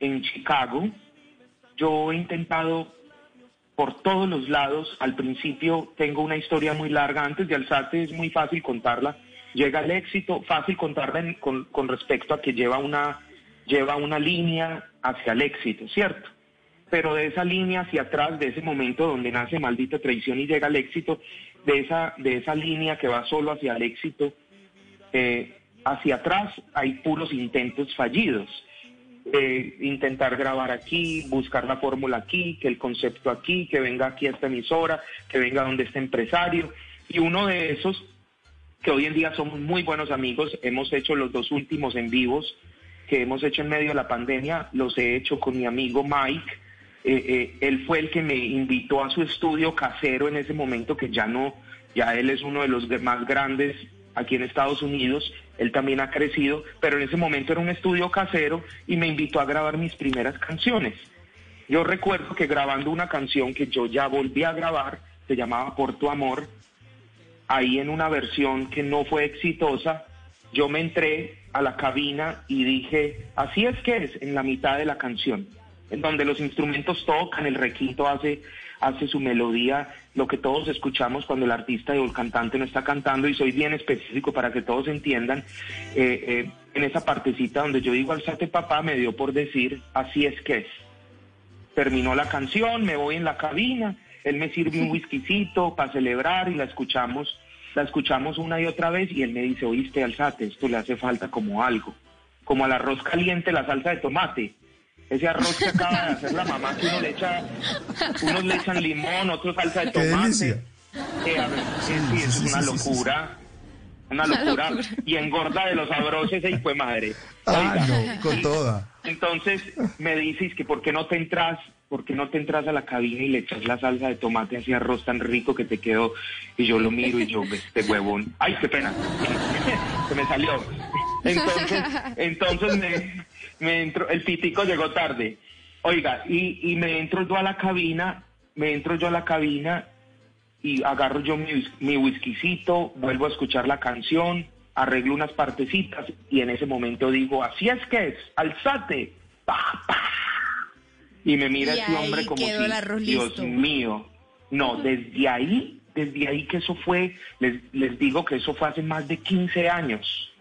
en Chicago. Yo he intentado por todos los lados. Al principio tengo una historia muy larga. Antes de alzarte es muy fácil contarla. Llega el éxito, fácil contarla con respecto a que lleva una, lleva una línea hacia el éxito, ¿cierto? Pero de esa línea hacia atrás, de ese momento donde nace maldita traición y llega el éxito, de esa, de esa línea que va solo hacia el éxito, eh, hacia atrás hay puros intentos fallidos. Eh, intentar grabar aquí, buscar la fórmula aquí, que el concepto aquí, que venga aquí a esta emisora, que venga donde este empresario. Y uno de esos, que hoy en día somos muy buenos amigos, hemos hecho los dos últimos en vivos que hemos hecho en medio de la pandemia, los he hecho con mi amigo Mike. Eh, eh, él fue el que me invitó a su estudio casero en ese momento, que ya no, ya él es uno de los más grandes aquí en Estados Unidos, él también ha crecido, pero en ese momento era un estudio casero y me invitó a grabar mis primeras canciones. Yo recuerdo que grabando una canción que yo ya volví a grabar, se llamaba Por tu amor, ahí en una versión que no fue exitosa, yo me entré a la cabina y dije, así es que es, en la mitad de la canción, en donde los instrumentos tocan, el requinto hace, hace su melodía, lo que todos escuchamos cuando el artista o el cantante no está cantando, y soy bien específico para que todos entiendan, eh, eh, en esa partecita donde yo digo, alzate papá, me dio por decir, así es que es terminó la canción, me voy en la cabina, él me sirve un whiskycito para celebrar y la escuchamos, la escuchamos una y otra vez y él me dice, oíste, alzate, esto le hace falta como algo, como al arroz caliente la salsa de tomate. Ese arroz que acaba de hacer la mamá, que uno le echa, unos le echan limón, otros salsa de Qué tomate. delicia. Eh, a ver, sí, es una sí, sí, sí, locura. Una locura. Y engorda de los sabrosos ese hijo de madre. Ah, no, con toda. entonces me dices que por qué no te entras, por qué no te entras a la cabina y le echas la salsa de tomate a ese arroz tan rico que te quedó y yo lo miro y yo este huevón, ay qué pena, se me salió. Entonces, entonces me, me entro, el pitico llegó tarde. Oiga, y, y me entro yo a la cabina, me entro yo a la cabina y agarro yo mi, mi whiskycito, vuelvo a escuchar la canción, arreglo unas partecitas y en ese momento digo, así es que es, alzate, pa, pa. Y me mira Y ese hombre como si, Dios listo". mío. No, desde ahí, desde ahí que eso fue, les, les digo que eso fue hace más de 15 años.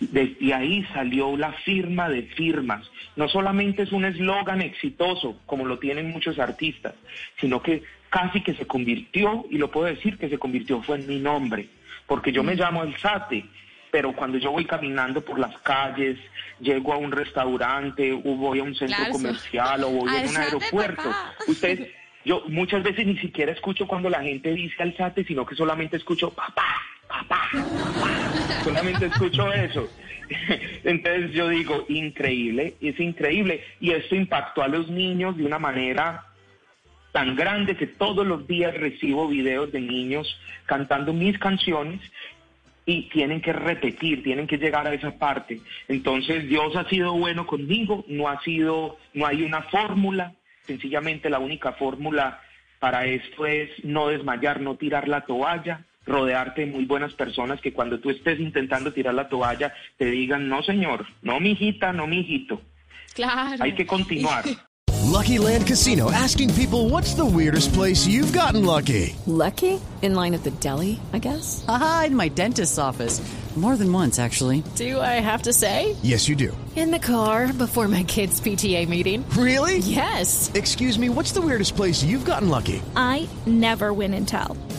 Desde ahí salió la firma de firmas. No solamente es un eslogan exitoso, como lo tienen muchos artistas, sino que casi que se convirtió, y lo puedo decir que se convirtió, fue en mi nombre, porque yo me llamo El Sate, pero cuando yo voy caminando por las calles, llego a un restaurante, o voy a un centro Claro, comercial, o voy a un aeropuerto, ustedes, yo muchas veces ni siquiera escucho cuando la gente dice alzate, sino que solamente escucho papá. solamente escucho eso. Entonces yo digo, increíble, es increíble. Y esto impactó a los niños de una manera tan grande que todos los días recibo videos de niños cantando mis canciones y tienen que repetir, tienen que llegar a esa parte. Entonces Dios ha sido bueno conmigo, no ha sido, no hay una fórmula, sencillamente la única fórmula para esto es no desmayar, no tirar la toalla, rodearte de muy buenas personas que cuando tú estés intentando tirar la toalla te digan, no señor, no mijita, no mijito, Claro. hay que continuar. Lucky Land Casino asking people what's the weirdest place you've gotten lucky? Lucky? In line at the deli, I guess? Aha, in my dentist's office. More than once, actually. Do I have to say? Yes, you do. In the car before my kids' PTA meeting. Really? Yes. Excuse me, what's the weirdest place you've gotten lucky? I never win and tell.